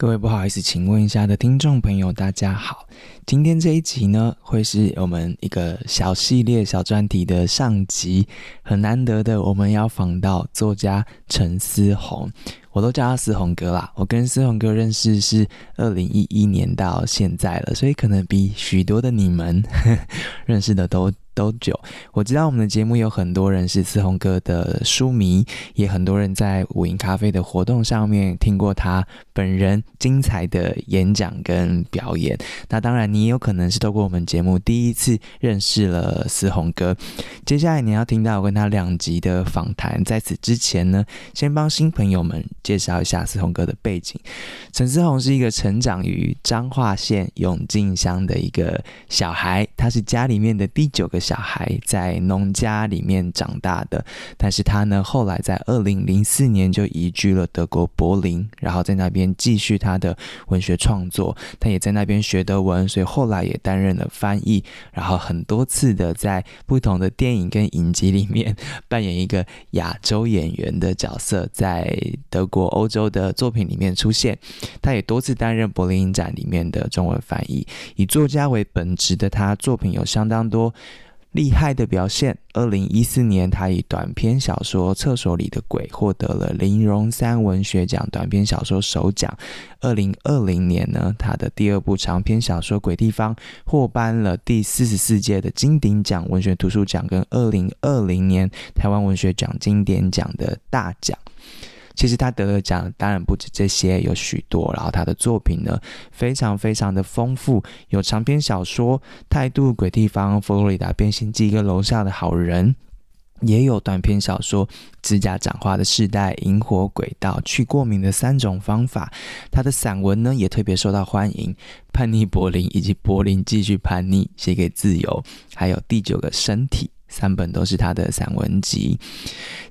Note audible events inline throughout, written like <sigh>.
各位不好意思，请问一下的听众朋友，大家好。今天这一集呢，会是我们一个小系列、小专题的上集。很难得的，我们要访到作家陈思宏，我都叫他思宏哥啦。我跟思宏哥认识是二零一一年到现在了，所以可能比许多的你们呵 <laughs> 呵认识的都。都久，我知道我们的节目有很多人是思宏哥的书迷，也很多人在五营咖啡的活动上面听过他本人精彩的演讲跟表演。那当然，你也有可能是透过我们节目第一次认识了思宏哥。接下来你要听到我跟他两集的访谈。在此之前呢，先帮新朋友们介绍一下思宏哥的背景。陈思宏是一个成长于彰化县永靖乡的一个小孩，他是家里面的第九个小孩在农家里面长大的，但是他呢，后来在二零零四年就移居了德国柏林，然后在那边继续他的文学创作。他也在那边学德文，所以后来也担任了翻译，然后很多次的在不同的电影跟影集里面扮演一个亚洲演员的角色，在德国、欧洲的作品里面出现。他也多次担任柏林影展里面的中文翻译。以作家为本职的他，作品有相当多。厉害的表现。二零一四年，他以短篇小说《厕所里的鬼》获得了林荣三文学奖短篇小说首奖。二零二零年呢，他的第二部长篇小说《鬼地方》获颁了第四十四届的金鼎奖文学图书奖，跟二零二零年台湾文学奖经典奖的大奖。其实他得的奖当然不止这些，有许多。然后他的作品呢，非常非常的丰富，有长篇小说《态度》、《鬼地方》、《佛罗里达变形记》跟《楼下的好人》，也有短篇小说《指甲长花的世代》、《萤火轨道》、《去过敏的三种方法》。他的散文呢，也特别受到欢迎，《叛逆柏林》以及《柏林继续叛逆》、写给自由，还有《第九个身体》。三本都是他的散文集。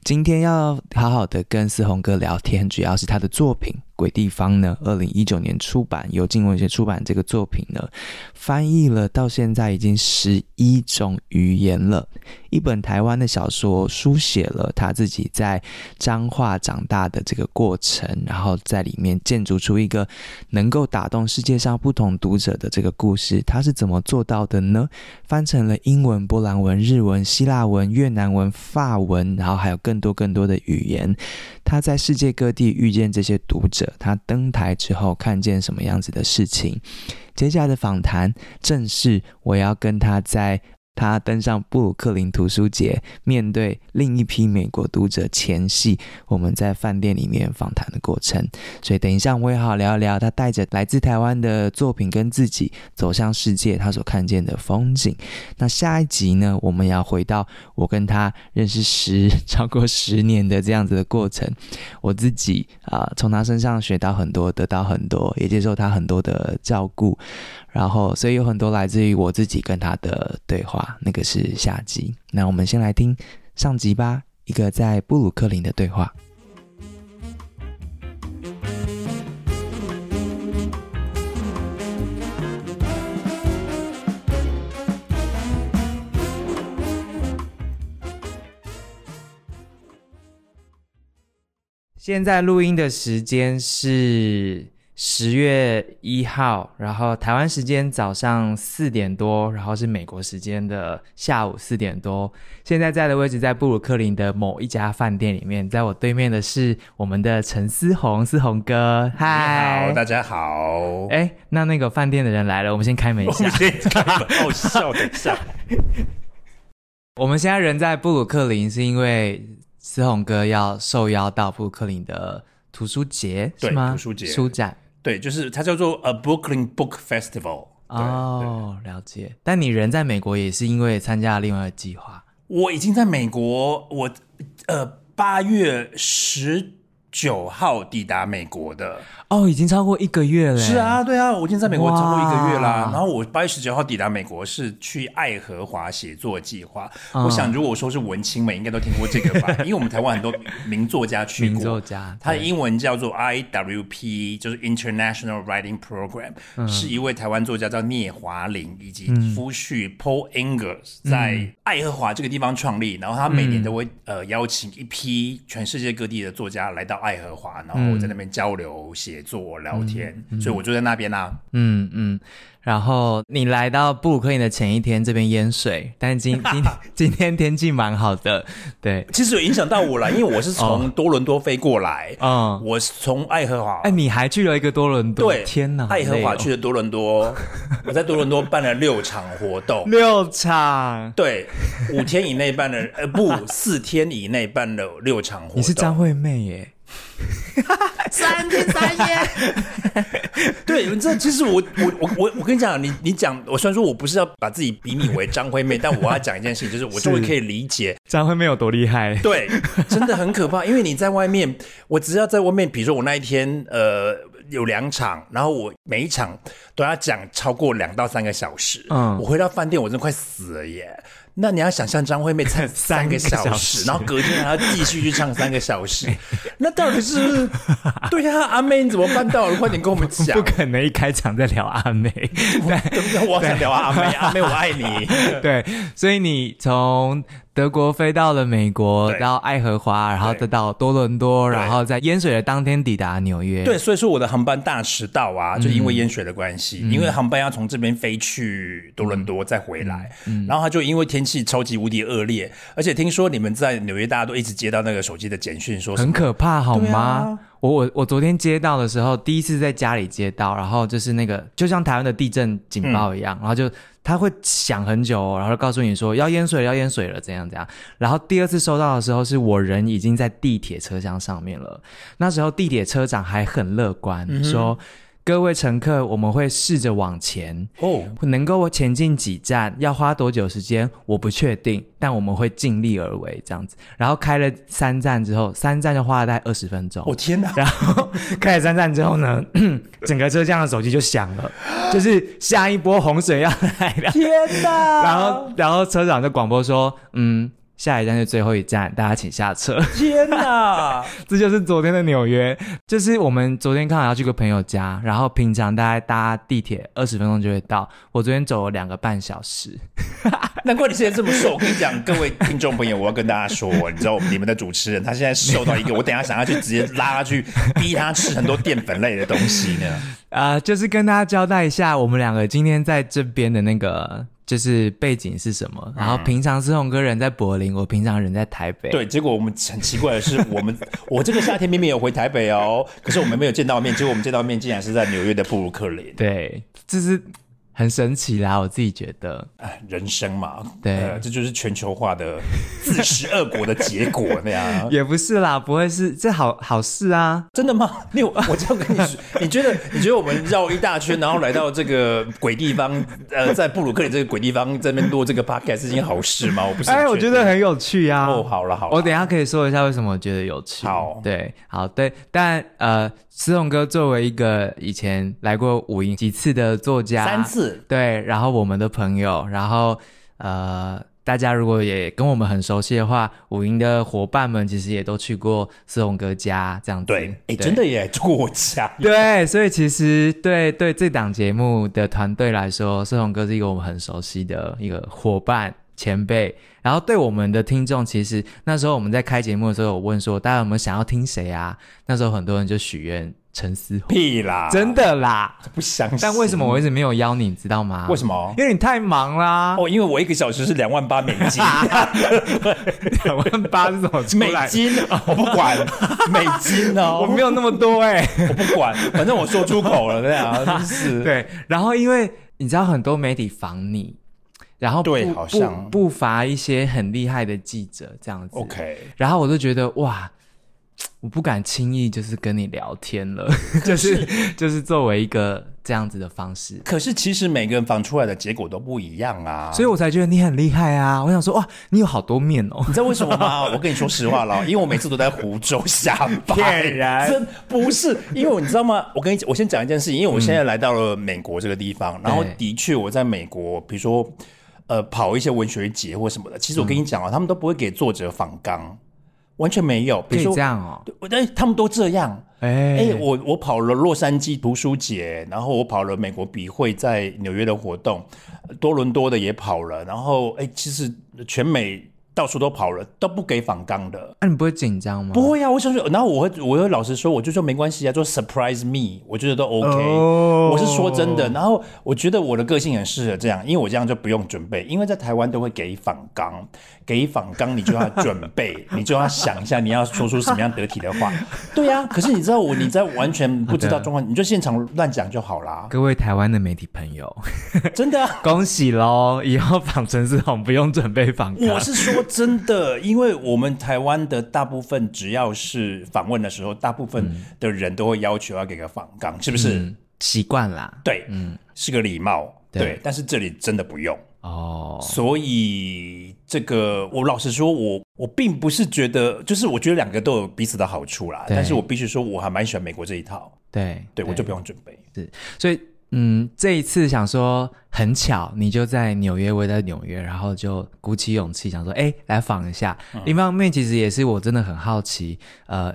今天要好好的跟思宏哥聊天，主要是他的作品。鬼地方呢，二零一九年出版，由镜文学出版这个作品呢，翻译了到现在已经十一种语言了。一本台湾的小说，书写了他自己在彰化长大的这个过程，然后在里面建筑出一个能够打动世界上不同读者的这个故事。他是怎么做到的呢？翻成了英文、波兰文、日文、希腊文、越南文、法文，然后还有更多更多的语言。他在世界各地遇见这些读者，他登台之后看见什么样子的事情？接下来的访谈正是我要跟他在。他登上布鲁克林图书节，面对另一批美国读者前戏，我们在饭店里面访谈的过程。所以等一下我也好聊一聊他带着来自台湾的作品跟自己走向世界，他所看见的风景。那下一集呢，我们要回到我跟他认识十超过十年的这样子的过程。我自己啊，从他身上学到很多，得到很多，也接受他很多的照顾。然后，所以有很多来自于我自己跟他的对话，那个是下集。那我们先来听上集吧，一个在布鲁克林的对话。现在录音的时间是。十月一号，然后台湾时间早上四点多，然后是美国时间的下午四点多。现在在的位置在布鲁克林的某一家饭店里面，在我对面的是我们的陈思宏，思宏哥，嗨，好，大家好。哎，那那个饭店的人来了，我们先开门一下。先开门，好笑，等一下。<laughs> 我们现在人在布鲁克林，是因为思宏哥要受邀到布鲁克林的图书节，对是吗？图书节，书展。对，就是它叫做 A Brooklyn Book Festival。哦，了解。但你人在美国也是因为参加了另外一个计划。我已经在美国，我呃八月十九号抵达美国的哦，已经超过一个月了。是啊，对啊，我已经在美国超过一个月啦。然后我八月十九号抵达美国，是去爱荷华写作计划。嗯、我想，如果说是文青们，应该都听过这个吧？<laughs> 因为我们台湾很多名作家去过。名作家，他的英文叫做 IWP，就是 International Writing Program，、嗯、是一位台湾作家叫聂华苓以及夫婿 Paul Engels、嗯、在爱荷华这个地方创立。然后他每年都会、嗯、呃邀请一批全世界各地的作家来到。爱荷华，然后在那边交流、写作、聊天，嗯嗯、所以我就在那边啦、啊。嗯嗯，然后你来到布鲁克林的前一天，这边淹水，但是今 <laughs> 今今天天气蛮好的。对，其实有影响到我了，因为我是从多伦多飞过来。嗯，我是从爱荷华。哎，你还去了一个多伦多？对，天哪，爱荷华去了多伦多。<laughs> 我在多伦多办了六场活动，六场。对，五天以内办了，呃，不，四天以内办了六场活动。你是张惠妹耶？<laughs> 三天三夜，<laughs> 对，你知道其实我我我我我跟你讲，你你讲，我虽然说我不是要把自己比拟为张惠妹，<laughs> 但我要讲一件事情，就是我终于可以理解张惠妹有多厉害。对，真的很可怕，<laughs> 因为你在外面，我只要在外面，比如说我那一天呃有两场，然后我每一场都要讲超过两到三个小时，嗯，我回到饭店，我真的快死了耶。那你要想象张惠妹唱 <laughs> 三个小时，小时然后隔天还要继续去唱三个小时，<laughs> 那到底是对呀？阿妹你怎么办到？快点跟我们讲！<laughs> 不可能一开场在聊阿妹，对，我想聊阿妹，阿妹我爱你。对，所以你从。德国飞到了美国，到爱荷华，然后再到多伦多，然后在淹水的当天抵达纽约。对，所以说我的航班大迟到啊，就因为淹水的关系，嗯、因为航班要从这边飞去多伦多再回来，嗯。嗯、然后他就因为天气超级无敌恶劣，而且听说你们在纽约大家都一直接到那个手机的简讯，说很可怕，好吗？啊、我我我昨天接到的时候，第一次在家里接到，然后就是那个就像台湾的地震警报一样，嗯、然后就。他会想很久，哦，然后告诉你说要淹水了，要淹水了，怎样怎样。然后第二次收到的时候，是我人已经在地铁车厢上面了。那时候地铁车长还很乐观，嗯、说。各位乘客，我们会试着往前哦，能够前进几站，要花多久时间，我不确定，但我们会尽力而为这样子。然后开了三站之后，三站就花了大概二十分钟。我、哦、天哪！然后开了三站之后呢，<clears throat> 整个车厢的手机就响了，<gasps> 就是下一波洪水要来了。天哪！然后，然后车长就广播说，嗯。下一站是最后一站，大家请下车。天哪，<laughs> 这就是昨天的纽约。就是我们昨天刚好要去个朋友家，然后平常大概搭地铁二十分钟就会到，我昨天走了两个半小时。<laughs> 难怪你现在这么瘦。我跟你讲，各位听众朋友，我要跟大家说，你知道你们的主持人他现在瘦到一个，我等一下想要去直接拉他去逼他吃很多淀粉类的东西呢。<laughs> 啊、呃，就是跟大家交代一下，我们两个今天在这边的那个。就是背景是什么？然后平常是宏哥人在柏林，我平常人在台北。对，结果我们很奇怪的是，<laughs> 我们我这个夏天明明有回台北哦，可是我们没有见到面，结果我们见到面竟然是在纽约的布鲁克林。对，这是。很神奇啦，我自己觉得，人生嘛，对、呃，这就是全球化的自食恶果的结果那样。<laughs> 也不是啦，不会是这好好事啊？真的吗？你我这样跟你说，<laughs> 你觉得你觉得我们绕一大圈，然后来到这个鬼地方，呃，在布鲁克林这个鬼地方这边录这个 podcast 是件好事吗？我不是，哎，我觉得很有趣啊。哦，好了好了，我等一下可以说一下为什么我觉得有趣。好，对，好对，但呃。思宏哥作为一个以前来过五营几次的作家，三次，对，然后我们的朋友，然后呃，大家如果也跟我们很熟悉的话，五营的伙伴们其实也都去过思宏哥家这样子，对，哎，真的也住过家，对，所以其实对对这档节目的团队来说，思宏哥是一个我们很熟悉的一个伙伴。前辈，然后对我们的听众，其实那时候我们在开节目的时候，我问说大家有没有想要听谁啊？那时候很多人就许愿陈思宏。屁啦，真的啦，不相信。但为什么我一直没有邀你，你知道吗？为什么？因为你太忙啦。哦，因为我一个小时是两万八美金。<laughs> 两万八是什么？美金？我不管，<laughs> 美金哦，我没有那么多哎、欸，我不管，反正我说出口了，这样真是。<laughs> 对，然后因为你知道很多媒体防你。然后不对，好像不不乏一些很厉害的记者这样子。OK，然后我就觉得哇，我不敢轻易就是跟你聊天了，就是就是作为一个这样子的方式。可是其实每个人访出来的结果都不一样啊，所以我才觉得你很厉害啊！我想说哇，你有好多面哦。你知道为什么吗？<laughs> 我跟你说实话了，因为我每次都在湖州下班。骗人，真不是，因为你知道吗？我跟你我先讲一件事情，因为我现在来到了美国这个地方，嗯、然后的确我在美国，比如说呃跑一些文学节或什么的，其实我跟你讲啊，嗯、他们都不会给作者访纲。完全没有，比如说这样哦，哎，他们都这样，哎、欸，我我跑了洛杉矶读书节，然后我跑了美国笔会在纽约的活动，多伦多的也跑了，然后哎，其实全美。到处都跑了，都不给访刚的。那、啊、你不会紧张吗？不会啊，我想说，然后我会，我会老实说，我就说没关系啊，就 surprise me，我觉得都 OK。Oh. 我是说真的。然后我觉得我的个性很适合这样，因为我这样就不用准备，因为在台湾都会给访纲，给访纲你就要准备，<laughs> 你就要想一下你要说出什么样得体的话。对啊，可是你知道我你在完全不知道状况，你就现场乱讲就好啦。各位台湾的媒体朋友，真的、啊、<laughs> 恭喜喽！以后访陈思宏不用准备访纲。我是说。真的，因为我们台湾的大部分，只要是访问的时候，大部分的人都会要求要给个访纲，嗯、是不是？习惯啦，对，嗯，是个礼貌，对，对。但是这里真的不用哦，所以这个我老实说，我我并不是觉得，就是我觉得两个都有彼此的好处啦。但是我必须说，我还蛮喜欢美国这一套，对，对，我就不用准备，是，所以。嗯，这一次想说很巧，你就在纽约，我也在纽约，然后就鼓起勇气想说，哎，来访一下。嗯、另一方面，其实也是我真的很好奇，呃，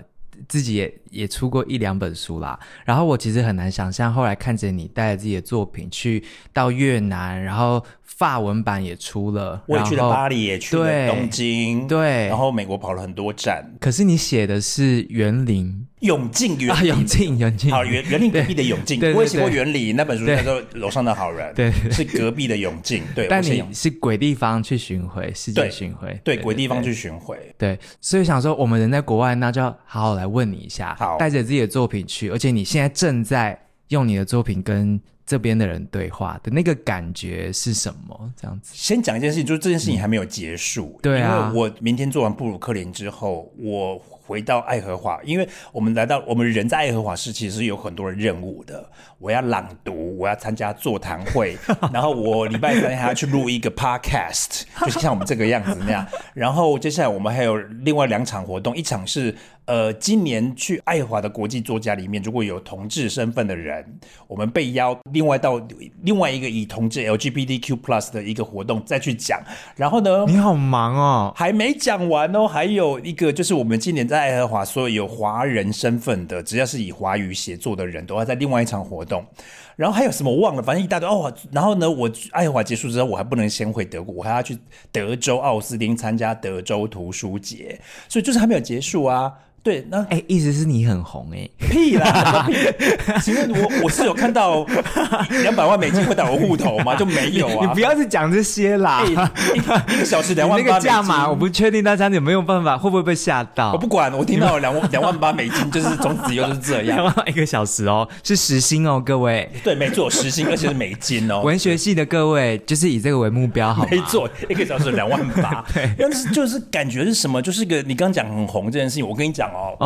自己也也出过一两本书啦。然后我其实很难想象，后来看着你带着自己的作品去到越南，然后法文版也出了，我也去了巴黎，也去了东京，对，然后美国跑了很多站。可是你写的是园林。永靖园啊，永靖永靖，好园园林隔壁的永靖，我也写过园林那本书叫做《楼上的好人》，对，是隔壁的永靖，对。但你是鬼地方去巡回，世界巡回，对，鬼地方去巡回，对。所以想说，我们人在国外，那就要好好来问你一下，好，带着自己的作品去，而且你现在正在用你的作品跟这边的人对话的那个感觉是什么？这样子，先讲一件事情，就是这件事情还没有结束，对啊，因为我明天做完布鲁克林之后，我。回到爱荷华，因为我们来到我们人在爱荷华市，其实是有很多的任务的。我要朗读，我要参加座谈会，<laughs> 然后我礼拜三还要去录一个 podcast，就是像我们这个样子那样。然后接下来我们还有另外两场活动，一场是呃，今年去爱荷华的国际作家里面，如果有同志身份的人，我们被邀另外到另外一个以同志 LGBTQ plus 的一个活动再去讲。然后呢，你好忙哦，还没讲完哦，还有一个就是我们今年在爱荷华所有有华人身份的，只要是以华语写作的人都要在另外一场活动。然后还有什么我忘了，反正一大堆哦。然后呢，我爱荷华结束之后，我还不能先回德国，我还要去德州奥斯汀参加德州图书节，所以就是还没有结束啊。对，那哎，意思是你很红哎？屁啦！<laughs> 请问我我是有看到两百万美金会打我户头吗？就没有啊！你不要去讲这些啦！一个小时 <laughs> 两万八，那个价码我不确定大家有没有办法，会不会被吓到？我不管，我听到两万两万八美金，就是从此又是这样。两 <laughs> 万一个小时哦，是时薪哦，各位。对，没错，时薪而且是美金哦。文学系的各位，就是以这个为目标，好吗？没错，一个小时两万八。对，但是就是感觉是什么？就是个你刚刚讲很红这件事情，我跟你讲。哦，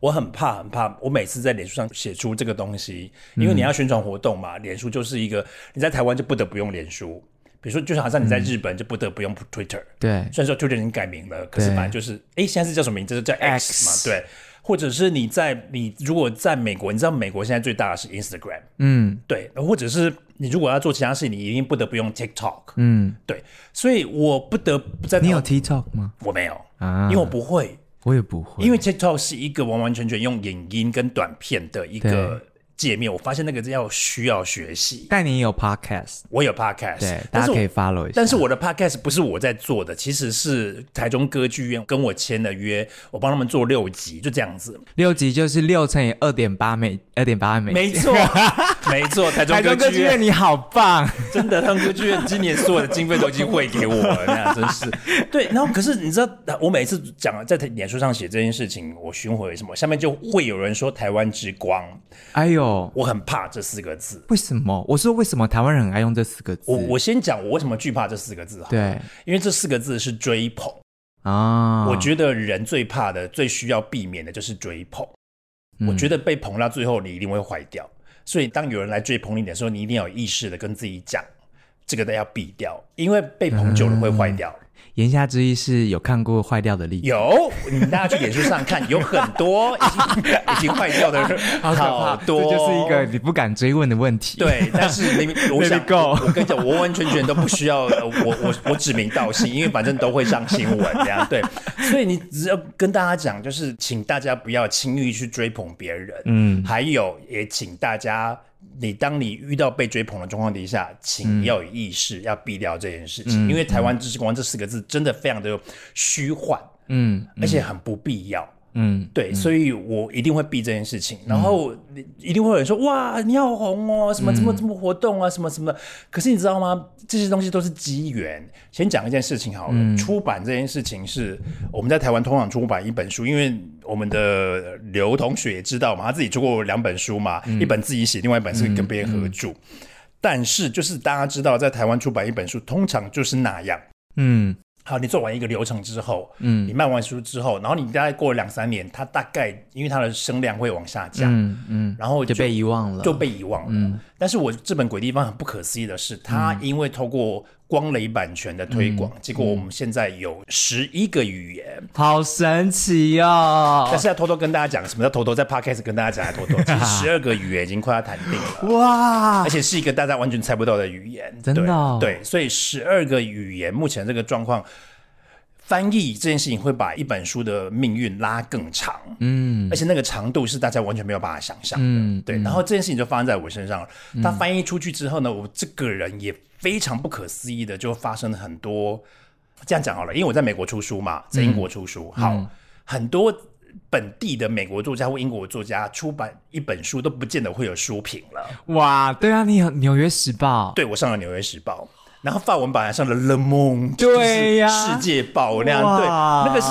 我我很怕很怕，我每次在脸书上写出这个东西，因为你要宣传活动嘛，脸书就是一个你在台湾就不得不用脸书，比如说就是好像你在日本就不得不用 Twitter，对，虽然说 Twitter 已经改名了，可是反正就是，哎，现在是叫什么名字？叫 X 嘛，对，或者是你在你如果在美国，你知道美国现在最大的是 Instagram，嗯，对，或者是你如果要做其他事情，你一定不得不用 TikTok，嗯，对，所以我不得不在。你有 TikTok 吗？我没有啊，因为我不会。我也不会，因为 TikTok 是一个完完全全用影音跟短片的一个。界面，我发现那个要需要学习。但你有 podcast，我有 podcast，对，大家可以 follow 一下。但是我的 podcast 不是我在做的，其实是台中歌剧院跟我签的约，我帮他们做六集，就这样子。六集就是六乘以二点八美，二点八美。没错，<laughs> 没错，台中歌剧院你好棒，真的，台中歌剧院今年所有的经费都已经汇给我了，那真是。对，然后可是你知道，我每次讲在脸书上写这件事情，我巡回什么，下面就会有人说台湾之光，哎呦。我很怕这四个字，为什么？我说为什么台湾人很爱用这四个字？我我先讲我为什么惧怕这四个字哈。对，因为这四个字是追捧啊。我觉得人最怕的、最需要避免的就是追捧。嗯、我觉得被捧到最后，你一定会坏掉。所以当有人来追捧你的时候，你一定要有意识的跟自己讲，这个都要避掉，因为被捧久了会坏掉。嗯言下之意是有看过坏掉的例子？有，你们大家去脸书上看，<laughs> 有很多已经已经坏掉的 <laughs> 人，好多，这就是一个你不敢追问的问题。对，但是你 <laughs> 我想我，我跟你讲，完完全全都不需要我我我指名道姓，因为反正都会上新闻这样。对，所以你只要跟大家讲，就是请大家不要轻易去追捧别人。嗯，还有也请大家。你当你遇到被追捧的状况底下，请要有意识，嗯、要避掉这件事情，嗯、因为台湾知识光这四个字真的非常的虚幻，嗯，而且很不必要。嗯，对，嗯、所以我一定会避这件事情。嗯、然后一定会有人说：“哇，你好红哦，什么什么什么活动啊，什么什么。”可是你知道吗？这些东西都是机缘。先讲一件事情好了，嗯、出版这件事情是我们在台湾通常出版一本书，因为我们的刘同学也知道嘛，他自己出过两本书嘛，嗯、一本自己写，另外一本是跟别人合著。但是就是大家知道，在台湾出版一本书，通常就是那样，嗯。好，你做完一个流程之后，嗯，你卖完书之后，然后你大概过了两三年，它大概因为它的声量会往下降，嗯，嗯，然后就，就被遗忘了，就被遗忘了。嗯，但是我这本《鬼地方》很不可思议的是，它因为透过光雷版权的推广，嗯、结果我们现在有十一个语言，好神奇哦！但是要偷偷跟大家讲，什么叫偷偷在 Podcast 跟大家讲？偷偷，<laughs> 其实十二个语言已经快要谈定了，<laughs> 哇！而且是一个大家完全猜不到的语言，真的、哦对，对，所以十二个语言目前这个状况，翻译这件事情会把一本书的命运拉更长，嗯，而且那个长度是大家完全没有办法想象的，嗯、对。然后这件事情就发生在我身上了，他翻译出去之后呢，我这个人也。非常不可思议的，就发生了很多。这样讲好了，因为我在美国出书嘛，在英国出书，嗯、好，嗯、很多本地的美国作家或英国作家出版一本书都不见得会有书评了。哇，对啊，你有《纽约时报》，对，我上了《纽约时报》。然后法文版上了《Le Monde》，对呀，世界报那样，对，那个是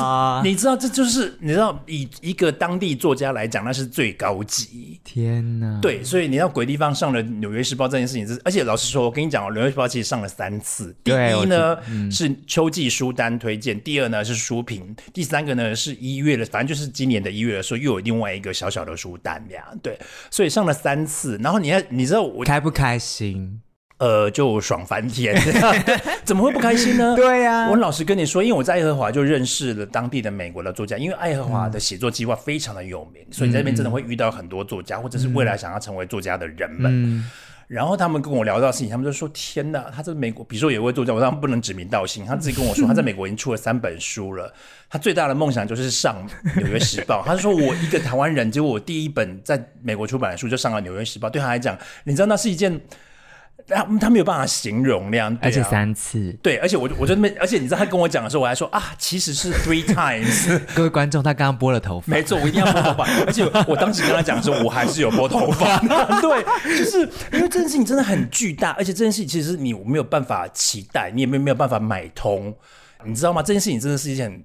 你知道，这就是你知道，以一个当地作家来讲，那是最高级。天哪！对，所以你要鬼地方上了《纽约时报》这件事情是，而且老实说，我跟你讲哦，《纽约时报》其实上了三次。第一呢、嗯、是秋季书单推荐，第二呢是书评，第三个呢是一月的，反正就是今年的一月的时候，又有另外一个小小的书单这样。对，所以上了三次。然后你要你知道我开不开心？呃，就爽翻天，<laughs> 怎么会不开心呢？<laughs> 对呀、啊，我老实跟你说，因为我在爱荷华就认识了当地的美国的作家，因为爱荷华的写作计划非常的有名，嗯、所以在这边真的会遇到很多作家，嗯、或者是未来想要成为作家的人们。嗯、然后他们跟我聊到事情，他们就说：“天哪，他在美国，比如说有一位作家，我当然不能指名道姓，他自己跟我说，他在美国已经出了三本书了，他最大的梦想就是上《纽约时报》。<laughs> 他说：我一个台湾人，结果我第一本在美国出版的书就上了《纽约时报》，对他来讲，你知道那是一件。”他他没有办法形容那样，啊、而且三次，对，而且我我觉得，而且你知道他跟我讲的时候，我还说啊，其实是 three times。<laughs> 各位观众，他刚刚拨了头发，没错，我一定要拨头发，<laughs> 而且我当时跟他讲的时候，我还是有拨头发。<laughs> 对，就是因为这件事情真的很巨大，而且这件事情其实你没有办法期待，你也没有没有办法买通，你知道吗？这件事情真的是一件。很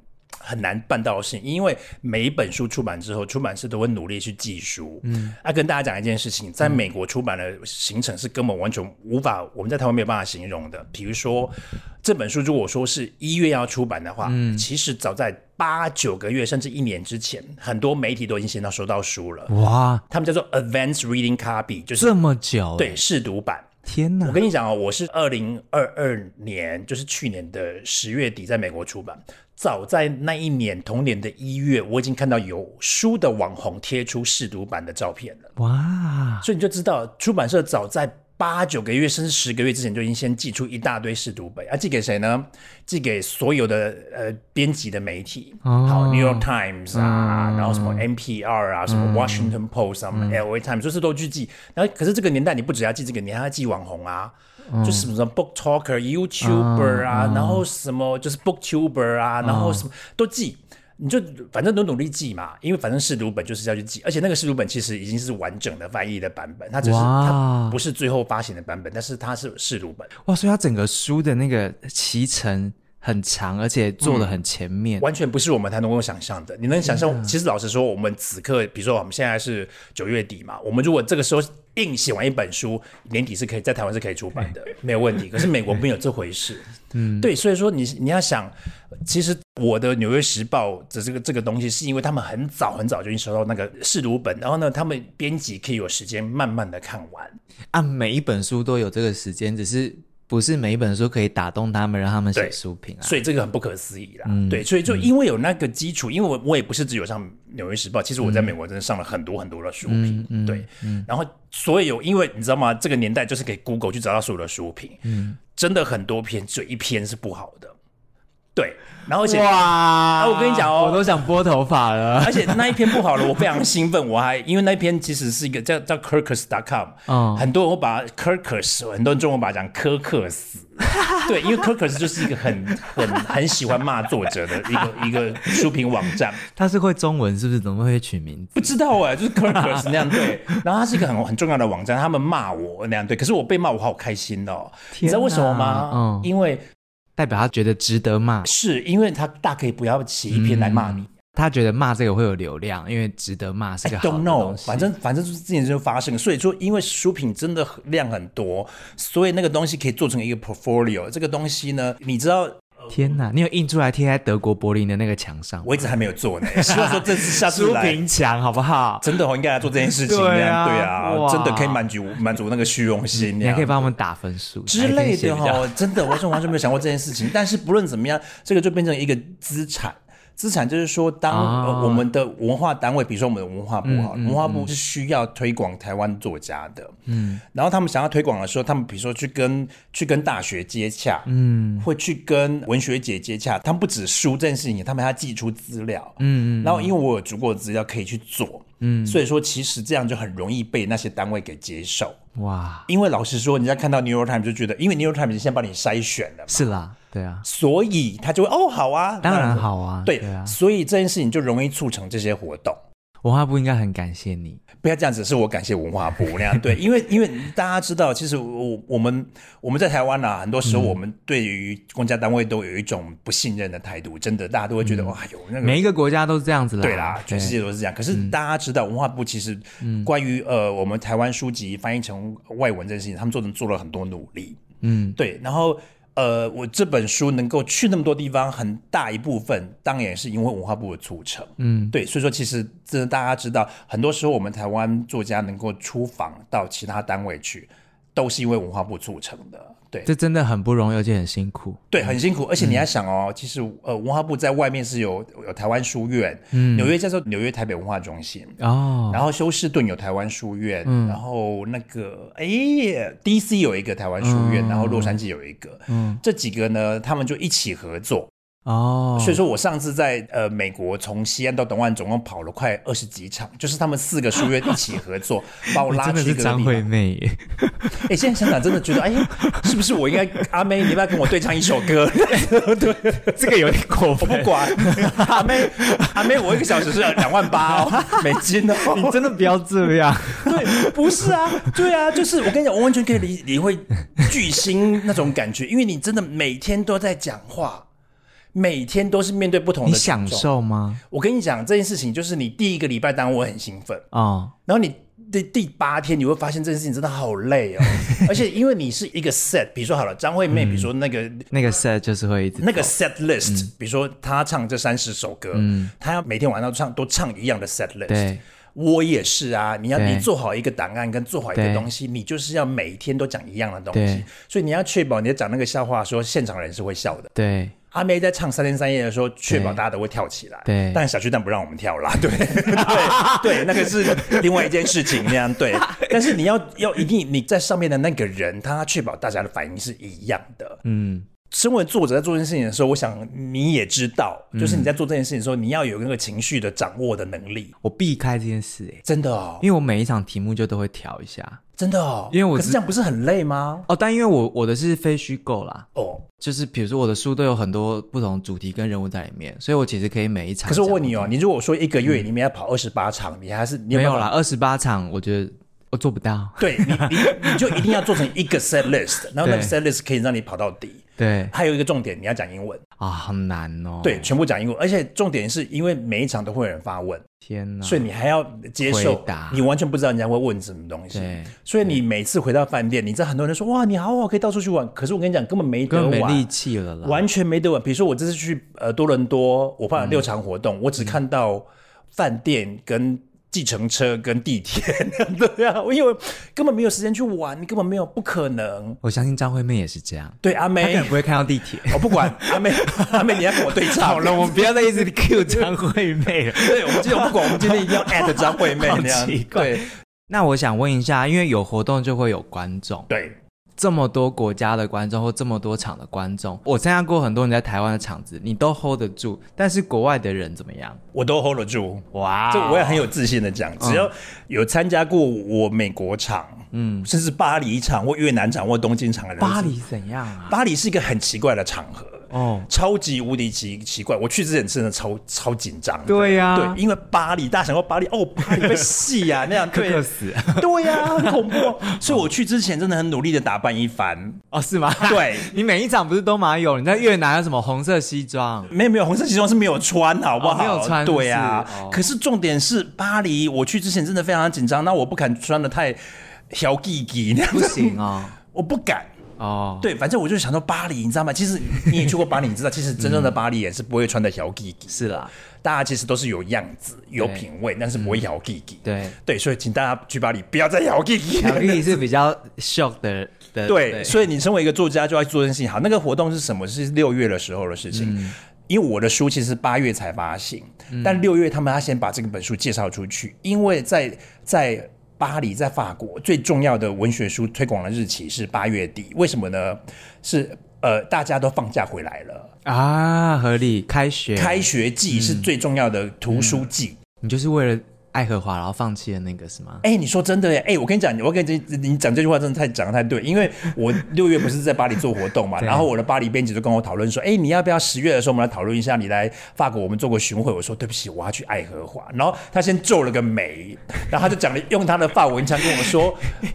难办到的事情，因为每一本书出版之后，出版社都会努力去寄书。嗯，要、啊、跟大家讲一件事情，在美国出版的行程是根本完全无法，我们在台湾没有办法形容的。比如说，这本书如果说是一月要出版的话，嗯，其实早在八九个月甚至一年之前，很多媒体都已经先到收到书了。哇，他们叫做 Advanced Reading Copy，就是这么久，对，试读版。天哪！我跟你讲哦，我是二零二二年，就是去年的十月底在美国出版。早在那一年同年的一月，我已经看到有书的网红贴出试读版的照片了。哇！所以你就知道出版社早在八九个月甚至十个月之前就已经先寄出一大堆试读本，啊，寄给谁呢？寄给所有的呃编辑的媒体，哦、好，New York Times 啊，嗯、然后什么 NPR 啊，嗯、什么 Washington Post 啊，嗯、LA Times，就是都去寄。然后可是这个年代你不只要寄这个，你还要寄网红啊。就是什么 book talker、YouTuber 啊，然后什么就是 booktuber 啊，然后什么都寄，你就反正都努力记嘛，因为反正试读本就是要去记，而且那个试读本其实已经是完整的翻译的版本，它只是它不是最后发行的版本，但是它是试读本。哇，所以它整个书的那个期程很长，而且做的很前面，完全不是我们才能够想象的。你能想象？其实老实说，我们此刻，比如说我们现在是九月底嘛，我们如果这个时候。硬写完一本书，年底是可以在台湾是可以出版的，没有问题。可是美国没有这回事，嗯，对，所以说你你要想，其实我的《纽约时报》的这个这个东西，是因为他们很早很早就已经收到那个试读本，然后呢，他们编辑可以有时间慢慢的看完。啊，每一本书都有这个时间，只是。不是每一本书可以打动他们，让他们写书评啊，所以这个很不可思议啦。嗯、对，所以就因为有那个基础，嗯、因为我我也不是只有上《纽约时报》，其实我在美国真的上了很多很多的书评。对，嗯、然后所以有，因为你知道吗？这个年代就是给 Google 去找到所有的书评，嗯，真的很多篇，只有一篇是不好的。对，然后而且哇，啊、我跟你讲哦，我都想拨头发了。而且那一篇不好了，我非常兴奋，我还因为那一篇其实是一个叫叫 Kirkus.com，嗯，很多人会把 Kirkus，很多人中文把它讲柯克斯，<laughs> 对，因为 Kirkus 就是一个很很很喜欢骂作者的一个 <laughs> 一个书评网站。他是会中文是不是？怎么会取名字？不知道哎，就是 Kirkus <laughs> 那样对。然后它是一个很很重要的网站，他们骂我那样对，可是我被骂我好开心哦。你知道为什么吗？嗯，因为。代表他觉得值得骂，是因为他大可以不要写一篇来骂你，嗯，他觉得骂这个会有流量，因为值得骂是个好东西。I don't know，反正反正就是之前就发生，所以说因为书品真的量很多，所以那个东西可以做成一个 portfolio。这个东西呢，你知道。天哪！你有印出来贴在德国柏林的那个墙上？我一直还没有做呢。<laughs> 希望说这次下次来书评墙好不好？真的，我应该来做这件事情。对啊，对啊，真的可以满足满足那个虚荣心。你还可以帮我们打分数之类的哦。真的，我完全完全没有想过这件事情。但是不论怎么样，这个就变成一个资产。资产就是说，当我们的文化单位，比如说我们的文化部哈，文化部是需要推广台湾作家的，嗯，然后他们想要推广的时候，他们比如说去跟去跟大学接洽，嗯，会去跟文学姐接洽，他们不止书这件事情，他们还要寄出资料，嗯，然后因为我有足够的资料可以去做，嗯，所以说其实这样就很容易被那些单位给接受，哇，因为老实说，人家看到 New York Times 就觉得，因为 New York Times 先帮你筛选了，是啦。对啊，所以他就会哦，好啊，当然好啊，对，对啊，所以这件事情就容易促成这些活动。文化部应该很感谢你，不要这样子，是我感谢文化部那样。对，因 <laughs> 为因为大家知道，其实我我们我们在台湾啊，很多时候我们对于公家单位都有一种不信任的态度，真的，大家都会觉得、嗯、哇，有那个每一个国家都是这样子啦，对啦，全世界都是这样。可是大家知道，文化部其实关于、嗯、呃我们台湾书籍翻译成外文这件事情，他们做成做了很多努力。嗯，对，然后。呃，我这本书能够去那么多地方，很大一部分当然也是因为文化部的促成。嗯，对，所以说其实这大家知道，很多时候我们台湾作家能够出访到其他单位去，都是因为文化部促成的。对，这真的很不容易，而且很辛苦。对，很辛苦，而且你要想哦，嗯、其实呃，文化部在外面是有有台湾书院，嗯，纽约叫做纽约台北文化中心哦，然后休斯顿有台湾书院，嗯，然后那个哎，DC 有一个台湾书院，嗯、然后洛杉矶有一个，嗯，这几个呢，他们就一起合作。哦，所以说我上次在呃美国从西安到东岸总共跑了快二十几场，就是他们四个书院一起合作，<laughs> 把我拉去一个地方。张惠妹，<laughs> 哎，现在想想真的觉得，哎，是不是我应该阿妹，你要不要跟我对唱一首歌？<laughs> 对，这个有点过分。我不管，阿妹，阿妹，我一个小时是两万八哦，美金哦。你真的不要这样。对，不是啊，对啊，就是我跟你讲，我完全可以理理会巨星那种感觉，因为你真的每天都在讲话。每天都是面对不同的，你享受吗？我跟你讲这件事情，就是你第一个礼拜当我很兴奋啊，哦、然后你第第八天你会发现这件事情真的好累哦，<laughs> 而且因为你是一个 set，比如说好了，张惠妹，嗯、比如说那个那个 set 就是会那个 set list，、嗯、比如说她唱这三十首歌，嗯，她要每天晚上唱都唱一样的 set list，对，我也是啊，你要你做好一个档案跟做好一个东西，你就是要每天都讲一样的东西，所以你要确保你要讲那个笑话，说现场人是会笑的，对。阿妹在唱三天三夜的时候，确保大家都会跳起来。对，但小巨蛋不让我们跳啦。<laughs> 对，<laughs> 对，对，那个是另外一件事情那样。对，<laughs> 但是你要要一定你在上面的那个人，他确保大家的反应是一样的。嗯，身为作者在做这件事情的时候，我想你也知道，就是你在做这件事情的时候，你要有那个情绪的掌握的能力。我避开这件事，哎，真的哦，因为我每一场题目就都会调一下。真的哦，因为我可是这样不是很累吗？哦，但因为我我的是非虚构啦，哦，就是比如说我的书都有很多不同主题跟人物在里面，所以我其实可以每一场。可是我问你哦，你如果说一个月里面要跑二十八场，嗯、你还是没有啦？二十八场，我觉得我做不到。对你，你你就一定要做成一个 set list，然后那个 set list 可以让你跑到底。对，还有一个重点，你要讲英文啊，很难哦。对，全部讲英文，而且重点是因为每一场都会有人发问，天哪，所以你还要接受，你完全不知道人家会问什么东西。对，所以你每次回到饭店，你知道很多人说哇，你好好，可以到处去玩，可是我跟你讲，根本没得玩，没力气了啦，完全没得玩。比如说我这次去呃多伦多，我办了六场活动，嗯、我只看到饭店跟。计程车跟地铁，<laughs> 对啊，因为根本没有时间去玩，你根本没有，不可能。我相信张惠妹也是这样。对，阿妹，她不会看到地铁。我不管，阿妹，<laughs> 阿妹，你要跟我对唱。好了，我们不要再一直 cue 张惠妹了。<laughs> 对，我们今天不管，我们今天一定要 at 张惠妹。好奇怪。对，那我想问一下，因为有活动就会有观众。对。这么多国家的观众或这么多场的观众，我参加过很多人在台湾的场子，你都 hold 得住。但是国外的人怎么样？我都 hold 得住。哇，这我也很有自信的讲，只要有参加过我美国场，嗯，甚至巴黎场或越南场或东京场的人，巴黎怎样啊？巴黎是一个很奇怪的场合。哦，超级无敌奇奇怪！我去之前真的超超紧张。对呀，对，因为巴黎，大家想过巴黎哦，巴黎被戏呀 <laughs> 那样，客客死。对呀，很恐怖。<laughs> 所以我去之前真的很努力的打扮一番。哦，是吗？对，<laughs> 你每一场不是都马有？你在越南有什么红色西装？没有没有，红色西装是没有穿，好不好？没有穿。对呀，可是重点是巴黎，我去之前真的非常紧张，那我不敢穿的太小弟弟那样。不行啊，我不敢。哦，对，反正我就想说巴黎，你知道吗？其实你也去过巴黎，你知道，其实真正的巴黎也是不会穿的小弟弟。是啦，大家其实都是有样子、有品味，但是不会小弟弟。对对，所以请大家去巴黎，不要再小弟弟。小弟弟是比较 shock 的的。对，所以你身为一个作家，就要做这件事情。好，那个活动是什么？是六月的时候的事情。因为我的书其实八月才发行，但六月他们要先把这个本书介绍出去，因为在在。巴黎在法国最重要的文学书推广的日期是八月底，为什么呢？是呃，大家都放假回来了啊，合理。开学，开学季是最重要的图书季，嗯嗯、你就是为了。爱荷华，然后放弃了那个是吗？哎、欸，你说真的耶？哎、欸，我跟你讲，我跟你讲，你讲这句话真的太讲的太对，因为我六月不是在巴黎做活动嘛，<laughs> 然后我的巴黎编辑就跟我讨论说，哎、欸，你要不要十月的时候我们来讨论一下，你来法国我们做过巡回？我说对不起，我要去爱荷华。然后他先皱了个眉，然后他就讲了用他的法文腔跟我说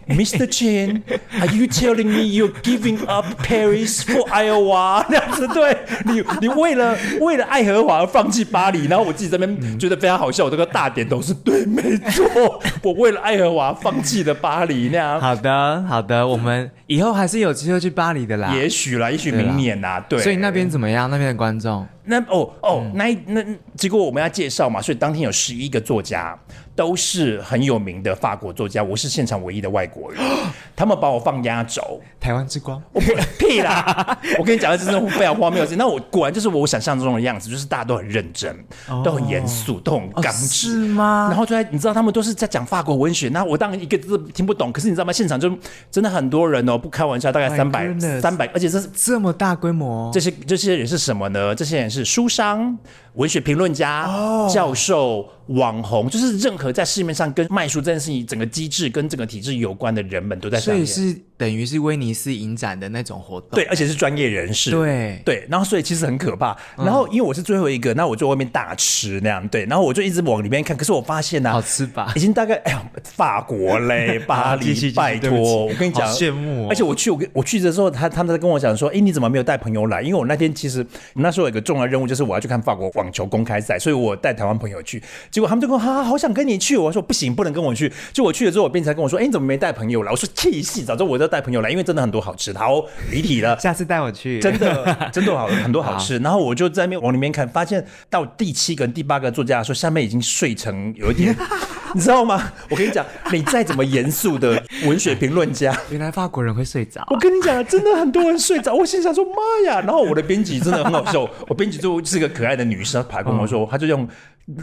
，Mr. Chen，Are you telling me you're giving up Paris for Iowa？<laughs> 那样子对你，你为了为了爱荷华而放弃巴黎？然后我自己这边觉得非常好笑，我这个大点都是。对，没错，我为了爱荷华放弃了巴黎那样。好的，好的，我们以后还是有机会去巴黎的啦。也许啦，也许明年呐。对，所以那边怎么样？那边的观众？那哦哦，嗯、那那结果我们要介绍嘛，所以当天有十一个作家。都是很有名的法国作家，我是现场唯一的外国人，<gasps> 他们把我放压轴，台湾之光，我屁啦！<laughs> 我跟你讲的真的非常荒谬那我果然就是我想象中的样子，就是大家都很认真，哦、都很严肃，都很刚直，是吗？然后就在你知道他们都是在讲法国文学，那我当然一个字听不懂，可是你知道吗？现场就真的很多人哦，不开玩笑，大概三百三百，而且这是这么大规模，这些这些人是什么呢？这些人是书商。文学评论家、哦、教授、网红，就是任何在市面上跟卖书这件事情整个机制跟整个体制有关的人们都在上面。所以是等于是威尼斯影展的那种活动。对，而且是专业人士。对对，然后所以其实很可怕。然后因为我是最后一个，那我就外面大吃那样。对，然后我就一直往里面看，可是我发现呢、啊，好吃吧？已经大概哎呀，法国嘞，<laughs> 巴黎，拜托，我跟你讲，羡慕、哦。而且我去，我跟我去的时候，他他们在跟我讲说，哎，你怎么没有带朋友来？因为我那天其实那时候有一个重要任务，就是我要去看法国网球公开赛。所以我带台湾朋友去，结果他们就跟我哈、啊，好想跟你去。我说不行，不能跟我去。就我去了之后，我编辑才跟我说，哎，你怎么没带朋友来？我说气死，早知道我就带朋友来，因为真的很多好吃的。好，离题了，下次带我去。真的，<laughs> 真的好，很多好吃。好然后我就在那边往里面看，发现到第七个、第八个作家说，下面已经睡成有一点，<laughs> 你知道吗？我跟你讲，你再怎么严肃的文学评论家，<laughs> 原来法国人会睡着。我跟你讲，真的很多人睡着。我心想说，妈呀！然后我的编辑真的很好笑，我编辑就是个可爱的女生，她跟我说。他就用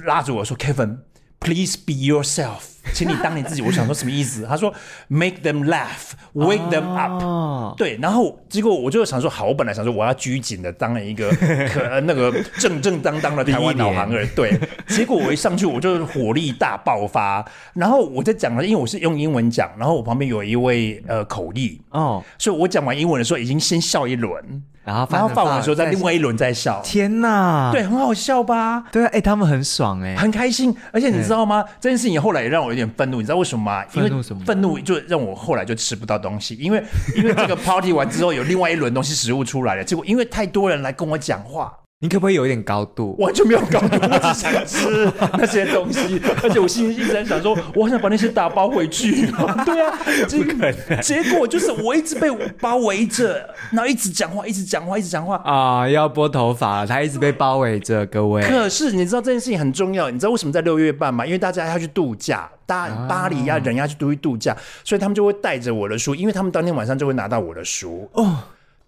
拉着我说：“Kevin，please be yourself，请你当你自己。”我想说什么意思？<laughs> 他说：“Make them laugh，wake them up。哦”对，然后结果我就想说：“好，我本来想说我要拘谨的当了一个可 <laughs> 那个正正当当的台湾老行人。对，结果我一上去我就火力大爆发，然后我在讲了，因为我是用英文讲，然后我旁边有一位呃口译哦，所以我讲完英文的时候已经先笑一轮。然后，然后放完的时候，在另外一轮在笑。天哪，对，很好笑吧？对啊，哎，他们很爽哎，很开心。而且你知道吗？这件事情后来也让我有点愤怒，你知道为什么吗？愤怒什么？愤怒就让我后来就吃不到东西，因为因为这个 party 完之后有另外一轮东西食物出来了，结果因为太多人来跟我讲话。你可不可以有一点高度？完全没有高度，我只想吃那些东西，而且我心里一直在想说，我好想把那些打包回去。<laughs> 对啊，这个结果就是我一直被包围着，然后一直讲话，一直讲话，一直讲话啊！要拨头发，他一直被包围着，各位。可是你知道这件事情很重要，你知道为什么在六月半吗？因为大家要去度假，大巴黎呀，人要去度度假，所以他们就会带着我的书，因为他们当天晚上就会拿到我的书哦。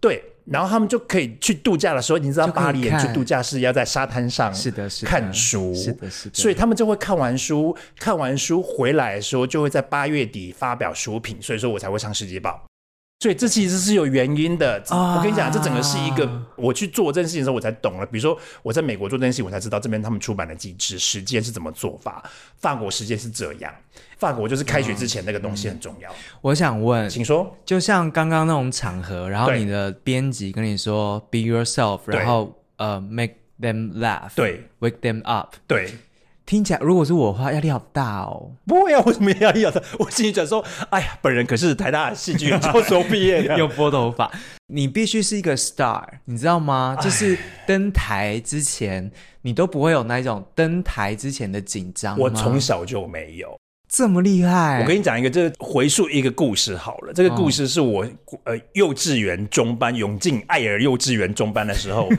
对。然后他们就可以去度假的时候，你知道巴黎人去度假是要在沙滩上是的，是看书，是的，是的，所以他们就会看完书，看完书回来的时候，就会在八月底发表书评，所以说我才会上世纪报。所以这其实是有原因的。我跟你讲，这整个是一个我去做这件事情的时候，我才懂了。比如说我在美国做这件事情，我才知道这边他们出版的机制、时间是怎么做法。法国时间是这样，法国就是开学之前那个东西很重要。我想问，请说。就像刚刚那种场合，然后你的编辑跟你说 “be yourself”，然后呃 “make them laugh”，对，“wake them up”，对。听起来，如果是我的话，压力好大哦。不会啊，为什么压力好大？我心里想说，哎呀，本人可是台大戏剧研究所毕业的，<laughs> 又拨头发。你必须是一个 star，你知道吗？就是登台之前，你都不会有那种登台之前的紧张。我从小就没有。这么厉害！我跟你讲一个，这个回溯一个故事好了。这个故事是我、哦、呃幼稚园中班涌进爱尔幼稚园中班的时候，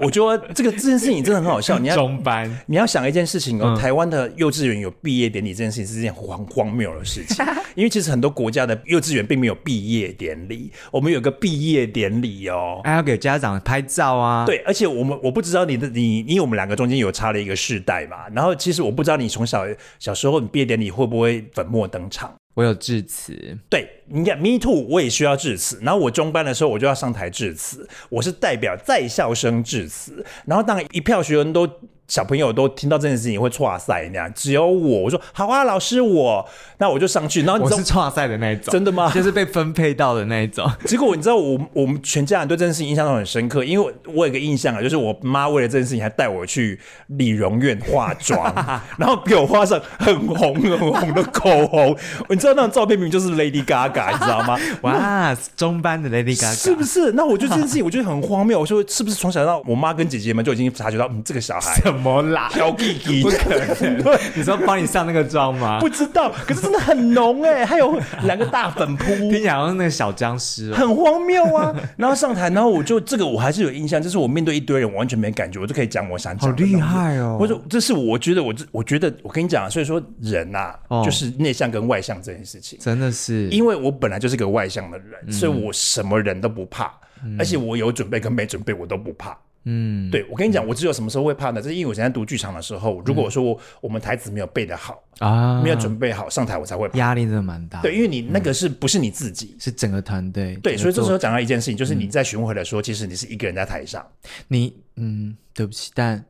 我觉得这个这件事情真的很好笑。你要中班，你要想一件事情哦，嗯、台湾的幼稚园有毕业典礼这件事情是件荒荒谬的事情，因为其实很多国家的幼稚园并没有毕业典礼，我们有个毕业典礼哦，还要给家长拍照啊。对，而且我们我不知道你的你，因为我们两个中间有差了一个世代嘛，然后其实我不知道你从小小时候你毕业典礼会不会。会粉墨登场，我有致辞。对，你看，Me too，我也需要致辞。然后我中班的时候，我就要上台致辞，我是代表在校生致辞。然后当一票学生都。小朋友都听到这件事情会剉赛那样，只有我，我说好啊，老师我，那我就上去。然后你我是剉赛的那一种，真的吗？就是被分配到的那一种。<laughs> 结果你知道我，我我们全家人对这件事情印象都很深刻，因为我有个印象啊，就是我妈为了这件事情还带我去理容院化妆，<laughs> 然后给我画上很红很红的口红。你知道那张照片明明就是 Lady Gaga，你知道吗？<laughs> 哇，中班的 Lady Gaga 是不是？那我觉得这件事情我觉得很荒谬。我说是不是从小到我妈跟姐姐们就已经察觉到，嗯，这个小孩。怎么啦？挑弟弟，不可能！对，你说帮你上那个妆吗？不知道，可是真的很浓哎，还有两个大粉扑，<laughs> 听起来好像那个小僵尸，很荒谬啊！然后上台，然后我就这个我还是有印象，就是我面对一堆人，我完全没感觉，我就可以讲我想讲。好厉害哦！我说这是我觉得我这我觉得我跟你讲，所以说人呐，就是内向跟外向这件事情，真的是，因为我本来就是个外向的人，所以我什么人都不怕，而且我有准备跟没准备我都不怕。嗯，对，我跟你讲，我只有什么时候会怕呢？就是因为我现在读剧场的时候，如果说我，我们台词没有背得好啊，没有准备好上台，我才会怕。压力真的蛮大。对，因为你那个是不是你自己，是整个团队。对，所以这时候讲到一件事情，就是你在巡回的时候，其实你是一个人在台上。你嗯，对不起，但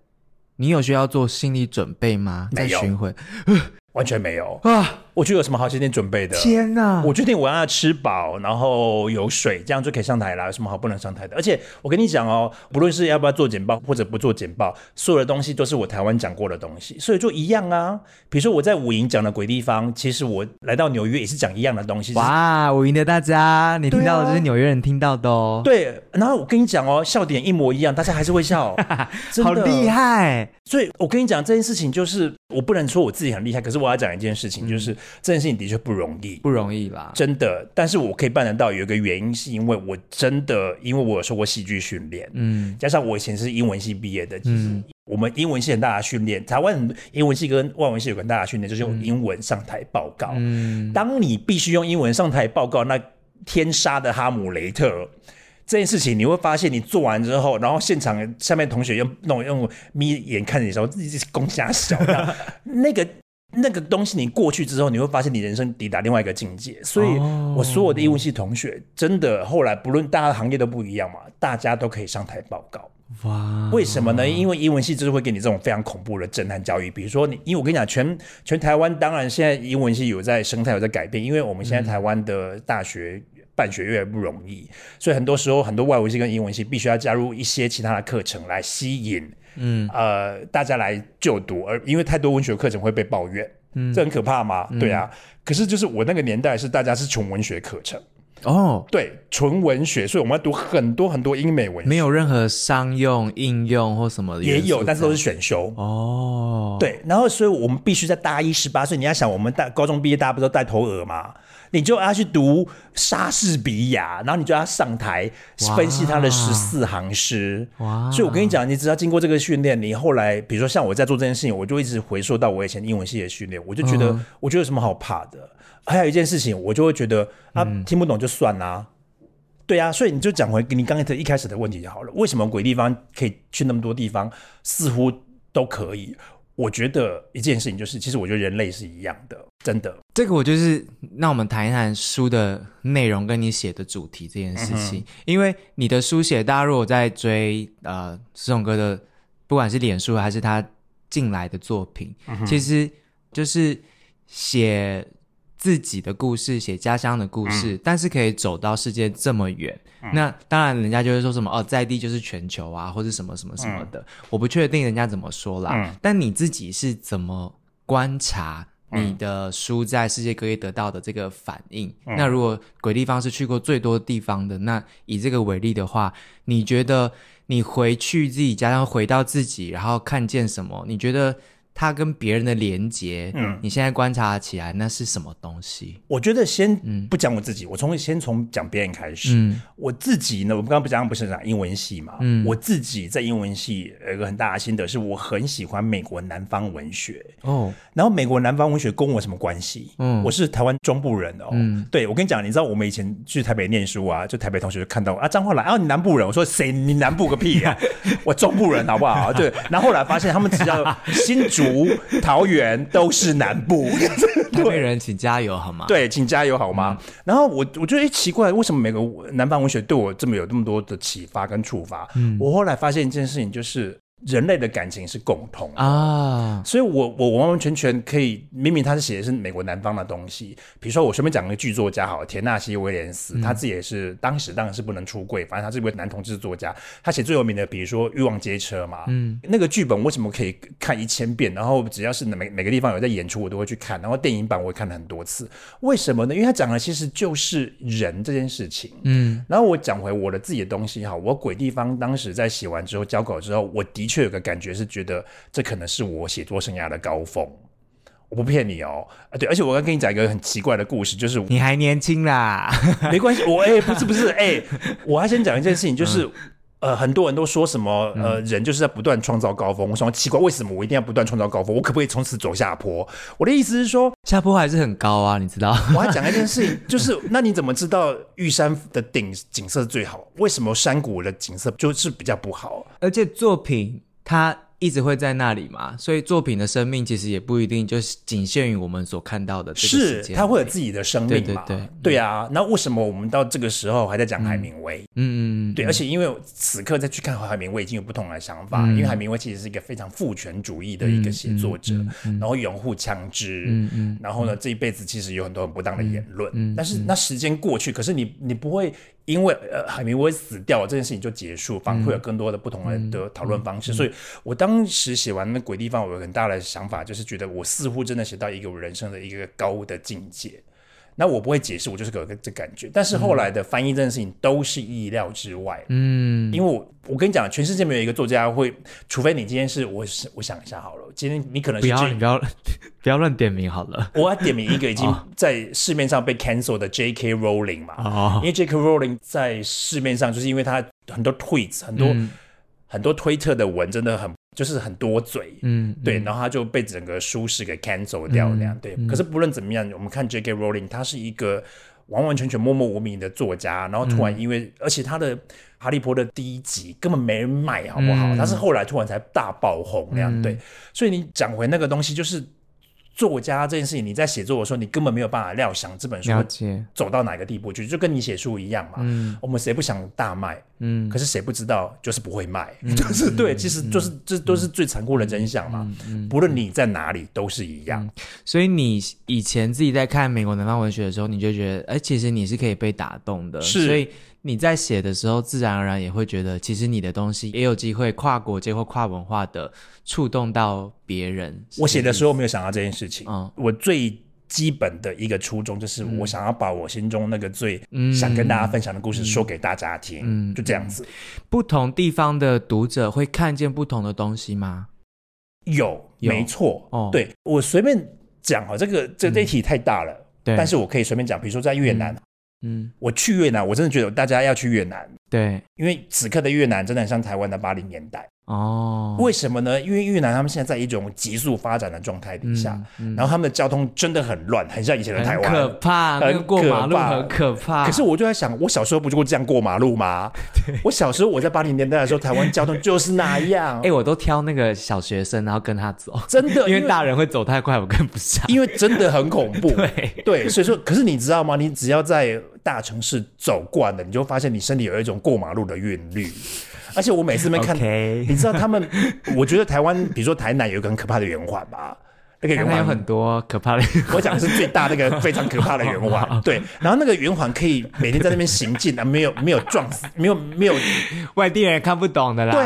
你有需要做心理准备吗？在巡回，<laughs> 完全没有啊。我就有什么好今天准备的？天哪！我决定我要吃饱，然后有水，这样就可以上台了。有什么好不能上台的？而且我跟你讲哦，不论是要不要做简报或者不做简报，所有的东西都是我台湾讲过的东西，所以就一样啊。比如说我在武营讲的鬼地方，其实我来到纽约也是讲一样的东西。哇，武营的大家，你听到的就是纽约人听到的哦。对，然后我跟你讲哦，笑点一模一样，大家还是会笑，<laughs> 好厉害。所以我跟你讲这件事情，就是我不能说我自己很厉害，可是我要讲一件事情，就是。这件事情的确不容易，不容易啦，真的。但是我可以办得到，有一个原因是因为我真的，因为我有受过戏剧训练，嗯，加上我以前是英文系毕业的，其实我们英文系很大的训练，台湾英文系跟外文系有很大的训练，就是用英文上台报告。嗯，当你必须用英文上台报告，那天杀的哈姆雷特这件事情，你会发现你做完之后，然后现场下面同学用那种用眯眼看着你的时候，自己是公瞎小的 <laughs> 那个。那个东西你过去之后，你会发现你人生抵达另外一个境界。所以，我所有的英文系同学，真的后来不论大家的行业都不一样嘛，大家都可以上台报告。哇！为什么呢？因为英文系就是会给你这种非常恐怖的震撼教育。比如说你，因为我跟你讲，全全台湾当然现在英文系有在生态有在改变，因为我们现在台湾的大学办学越来越不容易，所以很多时候很多外文系跟英文系必须要加入一些其他的课程来吸引。嗯，呃，大家来就读，而因为太多文学课程会被抱怨，嗯，这很可怕吗？嗯、对啊。可是就是我那个年代是大家是纯文学课程。哦，对，纯文学，所以我们要读很多很多英美文学，没有任何商用、应用或什么的，也有，但是都是选修。哦，对，然后所以我们必须在大一十八岁，你要想，我们大高中毕业，大家不都带头额吗？你就要去读莎士比亚，然后你就要上台分析他的十四行诗。哇！所以我跟你讲，你只要经过这个训练，你后来，比如说像我在做这件事情，我就一直回溯到我以前英文系的训练，我就觉得，嗯、我觉得有什么好怕的？还有一件事情，我就会觉得啊，听不懂就算啦。嗯、对啊，所以你就讲回你刚才一开始的问题就好了。为什么鬼地方可以去那么多地方，似乎都可以？我觉得一件事情就是，其实我觉得人类是一样的，真的。这个我就是，那我们谈一谈书的内容跟你写的主题这件事情。嗯、因为你的书写，大家如果在追呃施宏哥的，不管是脸书还是他近来的作品，嗯、其实就是写。自己的故事，写家乡的故事，嗯、但是可以走到世界这么远，嗯、那当然人家就会说什么哦，在地就是全球啊，或者什么什么什么的，嗯、我不确定人家怎么说啦。嗯、但你自己是怎么观察你的书在世界各地得到的这个反应？嗯、那如果鬼地方是去过最多地方的，那以这个为例的话，你觉得你回去自己家乡，回到自己，然后看见什么？你觉得？他跟别人的连接，嗯，你现在观察起来，那是什么东西？我觉得先不讲我自己，嗯、我从先从讲别人开始。嗯，我自己呢，我们刚刚不讲不是讲英文系嘛？嗯，我自己在英文系有一个很大的心得，是我很喜欢美国南方文学。哦，然后美国南方文学跟我什么关系？嗯，我是台湾中部人哦。嗯，对，我跟你讲，你知道我们以前去台北念书啊，就台北同学就看到啊，张浩来啊，你南部人？我说谁？你南部个屁啊！<laughs> 我中部人好不好？对，然后后来发现他们只要新竹。桃园都是南部，<laughs> 台北人请加油好吗？对，请加油好吗？嗯、然后我我觉得奇怪，为什么每个南方文学对我这么有这么多的启发跟触发？嗯，我后来发现一件事情，就是。人类的感情是共通啊，所以我我完完全全可以，明明他是写的是美国南方的东西，比如说我随便讲个剧作家好了，田纳西威廉斯，嗯、他自己也是当时当然是不能出柜，反正他是一位男同志作家，他写最有名的，比如说《欲望街车》嘛，嗯，那个剧本为什么可以看一千遍？然后只要是每每个地方有在演出，我都会去看，然后电影版我也看了很多次，为什么呢？因为他讲的其实就是人这件事情，嗯，然后我讲回我的自己的东西哈，我鬼地方当时在写完之后交稿之后，我的。却有个感觉是觉得这可能是我写作生涯的高峰，我不骗你哦，啊对，而且我刚跟你讲一个很奇怪的故事，就是你还年轻啦，<laughs> 没关系，我哎、欸、不是不是哎、欸，我要先讲一件事情，就是、嗯、呃很多人都说什么呃人就是在不断创造高峰，我想奇怪为什么我一定要不断创造高峰，我可不可以从此走下坡？我的意思是说下坡还是很高啊，你知道？<laughs> 我还讲一件事情，就是那你怎么知道玉山的顶景色最好？为什么山谷的景色就是比较不好？而且作品。它一直会在那里嘛，所以作品的生命其实也不一定就是仅限于我们所看到的这个。是，它会有自己的生命嘛？对对对，对啊。那为什么我们到这个时候还在讲海明威？嗯对。而且因为此刻再去看海明威，已经有不同的想法。嗯、因为海明威其实是一个非常父权主义的一个写作者，然后拥护枪支，然后呢，这一辈子其实有很多很不当的言论。但是那时间过去，可是你你不会。因为呃，海明威死掉了，这件事情就结束，反而会有更多的不同的的讨论方式。嗯嗯嗯、所以我当时写完那鬼地方，我有很大的想法，就是觉得我似乎真的写到一个我人生的一个高的境界。那我不会解释，我就是有个这感觉。但是后来的翻译这件事情都是意料之外。嗯，因为我我跟你讲，全世界没有一个作家会，除非你今天是我，我想一下好了，今天你可能是不要你不要 <laughs> 不要乱点名好了。我要点名一个已经在市面上被 cancel 的 J.K. Rowling 嘛，哦、因为 J.K. Rowling 在市面上就是因为他很多 tweets 很多、嗯、很多推特的文真的很。就是很多嘴，嗯，对，然后他就被整个舒适给 cancel 掉那样，嗯、对。嗯、可是不论怎么样，我们看 J.K. Rowling，他是一个完完全全默默无名的作家，然后突然因为，嗯、而且他的《哈利波特》第一集根本没人买，好不好？他、嗯、是后来突然才大爆红那样，嗯、对。所以你讲回那个东西，就是。作家这件事情，你在写作的时候，你根本没有办法料想这本书走到哪个地步去，就跟你写书一样嘛。嗯，我们谁不想大卖？嗯，可是谁不知道就是不会卖，就是对，其实就是这都是最残酷的真相嘛。不论你在哪里都是一样。所以你以前自己在看美国南方文学的时候，你就觉得，哎，其实你是可以被打动的。是，所以你在写的时候，自然而然也会觉得，其实你的东西也有机会跨国界或跨文化的触动到别人。我写的时候没有想到这件事情。嗯，我最基本的一个初衷就是，我想要把我心中那个最想跟大家分享的故事说给大家听。嗯，就这样子。不同地方的读者会看见不同的东西吗？有，有没错。哦，对，我随便讲哈，这个这这一题太大了。对，但是我可以随便讲，比如说在越南。嗯，我去越南，我真的觉得大家要去越南。对，因为此刻的越南真的很像台湾的八零年代。哦，为什么呢？因为越南他们现在在一种急速发展的状态底下，嗯嗯、然后他们的交通真的很乱，很像以前的台湾，可怕，很可怕，那个过马路很可怕。可是我就在想，我小时候不就这样过马路吗？对 <laughs> 我小时候我在八零年代的时候，台湾交通就是那样。<laughs> 哎、欸，我都挑那个小学生，然后跟他走，真的，<laughs> 因为大人会走太快，我跟不上。因为真的很恐怖。对对，所以说，可是你知道吗？你只要在大城市走惯了，你就发现你身体有一种过马路的韵律。而且我每次没看.你知道他们，我觉得台湾，比如说台南有一个很可怕的圆环吧。那个圆环有很多可怕的，<laughs> 我讲的是最大那个 <laughs> 非常可怕的圆环。对，然后那个圆环可以每天在那边行进啊，没有没有撞死，没有没有 <laughs> 外地人看不懂的啦。对，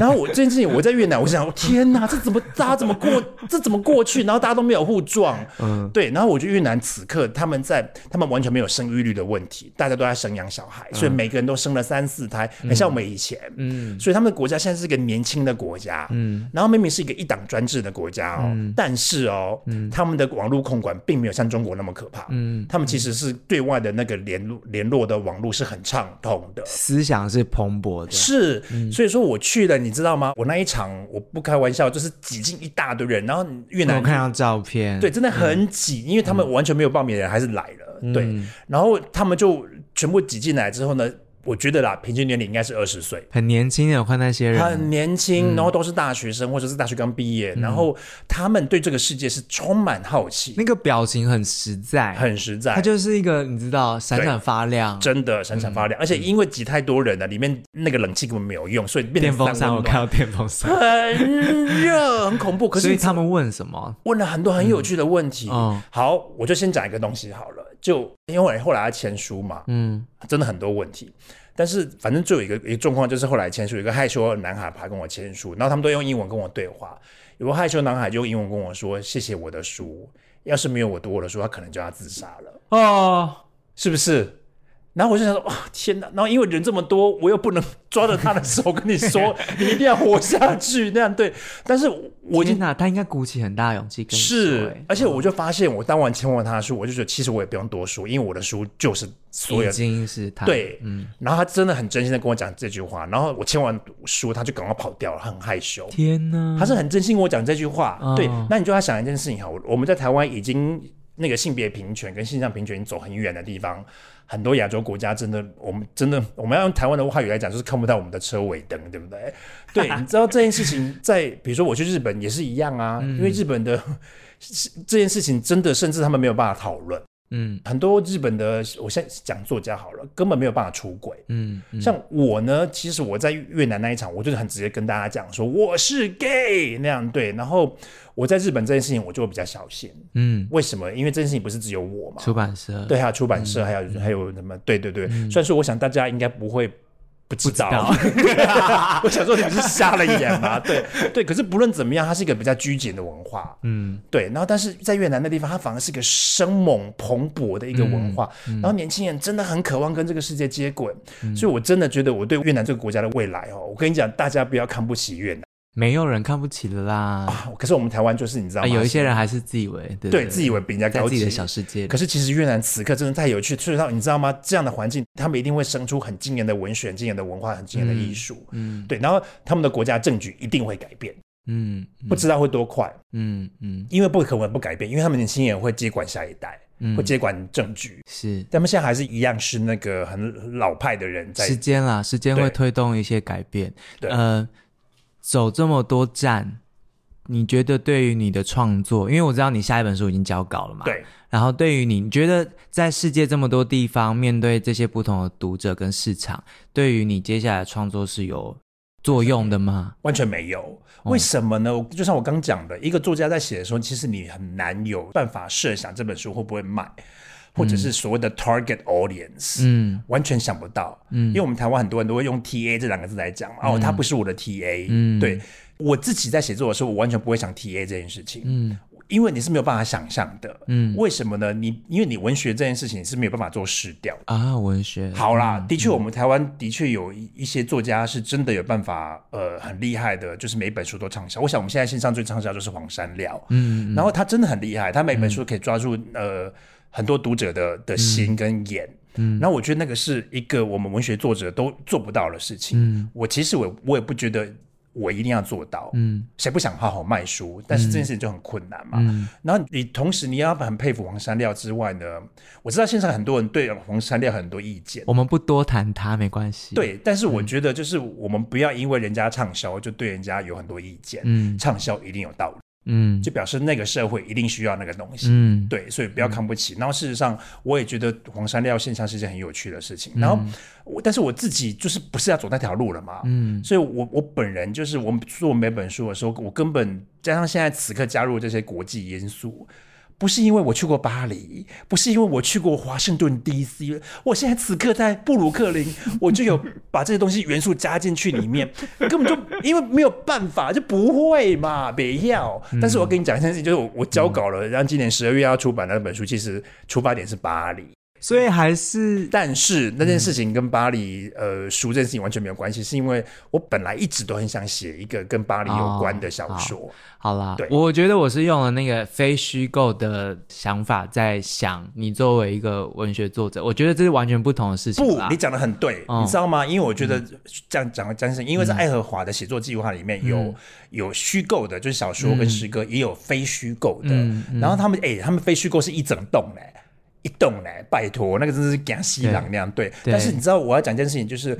然后我这件事情我在越南，我想天哪，这怎么大家怎么过，这怎么过去？然后大家都没有互撞。嗯，对，然后我觉得越南此刻他们在，他们完全没有生育率的问题，大家都在生养小孩，所以每个人都生了三四胎，很像我们以前。嗯，所以他们的国家现在是一个年轻的国家。嗯，然后明明是一个一党专制的国家哦，但是。是哦，嗯，他们的网络控管并没有像中国那么可怕，嗯，他们其实是对外的那个联络联络的网络是很畅通的，思想是蓬勃的，是，嗯、所以说我去了，你知道吗？我那一场我不开玩笑，就是挤进一大堆人，然后越南我看到照片，对，真的很挤，嗯、因为他们完全没有报名的人还是来了，嗯、对，然后他们就全部挤进来之后呢。我觉得啦，平均年龄应该是二十岁，很年轻的。我看那些人很年轻，嗯、然后都是大学生或者是大学刚毕业，嗯、然后他们对这个世界是充满好奇，那个表情很实在，很实在。他就是一个你知道，闪闪发亮，真的闪闪发亮。嗯、而且因为挤太多人了，里面那个冷气根本没有用，所以电风扇。我看到电风扇很热，很恐怖。可是所以他们问什么？问了很多很有趣的问题。嗯、好，我就先讲一个东西好了。就因为后来他签书嘛，嗯，真的很多问题，但是反正就有一个一个状况，就是后来签书，有一个害羞的男孩跑来跟我签书，然后他们都用英文跟我对话，有个害羞男孩就用英文跟我说：“谢谢我的书，要是没有我读我的书，他可能就要自杀了。”哦，是不是？然后我就想说，哇、哦，天哪！然后因为人这么多，我又不能抓着他的手跟你说，<laughs> 你一定要活下去那样对。但是我天哪，他应该鼓起很大勇气跟你说。是，而且我就发现，我当晚签完他的书，我就觉得其实我也不用多说，因为我的书就是所有已经是他对，嗯。然后他真的很真心的跟我讲这句话，然后我签完书，他就赶快跑掉了，很害羞。天哪，他是很真心跟我讲这句话。哦、对，那你就要想一件事情哈，我们在台湾已经那个性别平权跟性向平权已经走很远的地方。很多亚洲国家真的，我们真的，我们要用台湾的话语来讲，就是看不到我们的车尾灯，对不对？<laughs> 对，你知道这件事情在，比如说我去日本也是一样啊，嗯、因为日本的这件事情真的，甚至他们没有办法讨论。嗯，很多日本的，我现在讲作家好了，根本没有办法出轨。嗯，嗯，像我呢，其实我在越南那一场，我就是很直接跟大家讲说我是 gay 那样对，然后我在日本这件事情我就会比较小心。嗯，为什么？因为这件事情不是只有我嘛，出版社对，还有出版社，嗯、还有还有什么？对对对，嗯、虽然说我想大家应该不会。不知道，不知道 <laughs> 我想说你是瞎了眼吗？对对，可是不论怎么样，它是一个比较拘谨的文化，嗯，对。然后，但是在越南那地方，它反而是一个生猛蓬勃的一个文化。嗯嗯、然后，年轻人真的很渴望跟这个世界接轨，嗯、所以我真的觉得我对越南这个国家的未来哦，我跟你讲，大家不要看不起越南。没有人看不起的啦，啊！可是我们台湾就是你知道吗？有一些人还是自以为对，自以为比人家高级，在自己的小世界。可是其实越南此刻真的太有趣，所以你知道吗？这样的环境，他们一定会生出很惊人的文学、很惊人的文化、很惊人的艺术。嗯，对。然后他们的国家政局一定会改变。嗯，不知道会多快。嗯嗯，因为不可能不改变，因为他们年轻人会接管下一代，会接管政局。是，他们现在还是一样是那个很老派的人在。时间啦，时间会推动一些改变。对，呃。走这么多站，你觉得对于你的创作，因为我知道你下一本书已经交稿了嘛？对。然后对于你，你觉得在世界这么多地方，面对这些不同的读者跟市场，对于你接下来创作是有作用的吗？完全没有。为什么呢？哦、就像我刚讲的，一个作家在写的时候，其实你很难有办法设想这本书会不会卖。或者是所谓的 target audience，嗯，完全想不到，嗯，因为我们台湾很多人都会用 TA 这两个字来讲，哦，他不是我的 TA，嗯，对，我自己在写作的时候，我完全不会想 TA 这件事情，嗯。因为你是没有办法想象的，嗯，为什么呢？你因为你文学这件事情你是没有办法做失掉啊，文学。好啦，嗯、的确，我们台湾的确有一些作家是真的有办法，呃，很厉害的，就是每本书都畅销。我想我们现在线上最畅销就是黄山料，嗯，嗯，然后他真的很厉害，他每本书可以抓住、嗯、呃很多读者的的心跟眼，嗯，然后我觉得那个是一个我们文学作者都做不到的事情。嗯，我其实我我也不觉得。我一定要做到，嗯，谁不想好好卖书？但是这件事情就很困难嘛。嗯，然后你同时你要很佩服黄山料之外呢，我知道现在很多人对黄山料很多意见，我们不多谈他没关系。对，但是我觉得就是我们不要因为人家畅销就对人家有很多意见，嗯，畅销一定有道理。嗯，就表示那个社会一定需要那个东西，嗯，对，所以不要看不起。嗯、然后事实上，我也觉得黄山料现象是一件很有趣的事情。嗯、然后我，但是我自己就是不是要走那条路了嘛，嗯，所以我我本人就是我们做每本书的时候，我根本加上现在此刻加入这些国际因素。不是因为我去过巴黎，不是因为我去过华盛顿 DC，我现在此刻在布鲁克林，我就有把这些东西元素加进去里面，<laughs> 根本就因为没有办法，就不会嘛，别要。但是我跟你讲一件事情，就是我我交稿了，然后今年十二月要出版的那本书，其实出发点是巴黎。所以还是，但是那件事情跟巴黎呃书这件事情完全没有关系，是因为我本来一直都很想写一个跟巴黎有关的小说。哦、好啦，对，我觉得我是用了那个非虚构的想法在想，你作为一个文学作者，我觉得这是完全不同的事情。不，你讲的很对，哦、你知道吗？因为我觉得这样讲的真是，因为在爱荷华的写作计划里面有、嗯、有虚构的，就是小说跟诗歌，嗯、也有非虚构的。然后他们哎、欸，他们非虚构是一整栋嘞。一栋呢，拜托，那个真是给西朗那样对。对，但是你知道我要讲一件事情，就是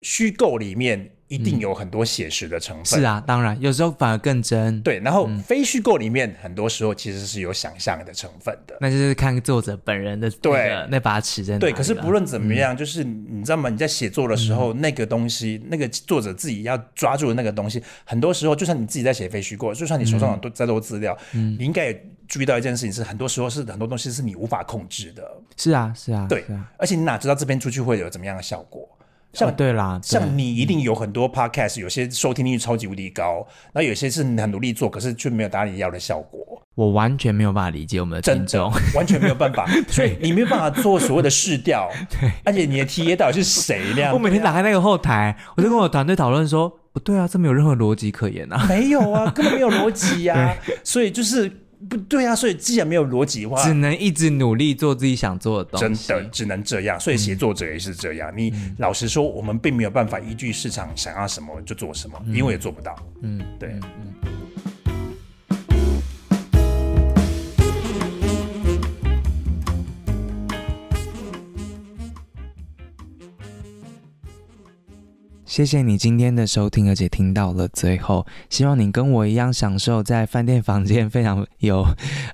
虚构里面一定有很多写实的成分。是啊，当然，有时候反而更真。对，然后非虚构里面很多时候其实是有想象的成分的。那就是看作者本人的对那把尺在哪。对，可是不论怎么样，就是你知道吗？你在写作的时候，那个东西，那个作者自己要抓住的那个东西，很多时候就算你自己在写非虚构，就算你手上有多再多资料，你应该也。注意到一件事情是，很多时候是很多东西是你无法控制的。是啊，是啊，对，啊、而且你哪知道这边出去会有怎么样的效果？像、哦、对啦，对像你一定有很多 podcast，有些收听率超级无敌高，那有些是你很努力做，可是却没有达到你要的效果。我完全没有办法理解我们的听众，完全没有办法，<laughs> 所以你没有办法做所谓的试调。对，而且你的 TA 到底是谁那样？我每天打开那个后台，我就跟我团队讨论说，不对啊，这没有任何逻辑可言啊，没有啊，根本没有逻辑呀，<laughs> 对所以就是。不对啊，所以既然没有逻辑的话，只能一直努力做自己想做的东西。真的只能这样，所以写作者也是这样。嗯、你老实说，我们并没有办法依据市场想要什么就做什么，嗯、因为也做不到。嗯，对。嗯谢谢你今天的收听，而且听到了最后。希望你跟我一样享受在饭店房间非常有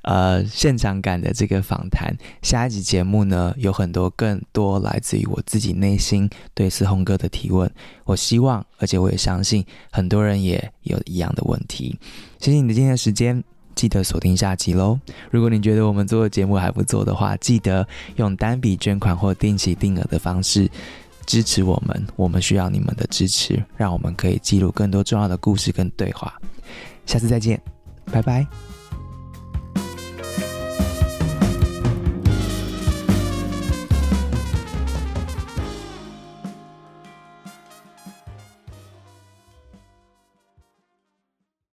呃现场感的这个访谈。下一集节目呢，有很多更多来自于我自己内心对思宏哥的提问。我希望，而且我也相信，很多人也有一样的问题。谢谢你的今天的时间，记得锁定下集喽。如果你觉得我们做的节目还不错的话，记得用单笔捐款或定期定额的方式。支持我们，我们需要你们的支持，让我们可以记录更多重要的故事跟对话。下次再见，拜拜。